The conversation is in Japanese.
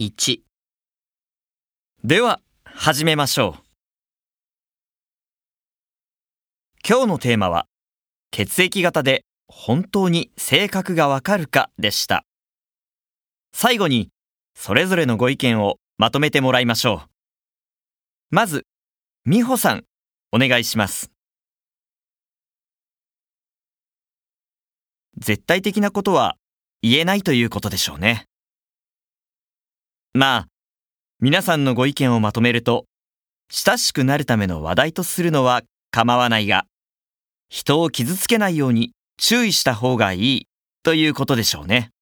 1では始めましょう。今日のテーマは血液型で本当に性格がわかるかでした。最後にそれぞれのご意見をまとめてもらいましょう。まず美穂さんお願いします。絶対的なことは言えないということでしょうね。まあ、皆さんのご意見をまとめると、親しくなるための話題とするのは構わないが、人を傷つけないように注意した方がいいということでしょうね。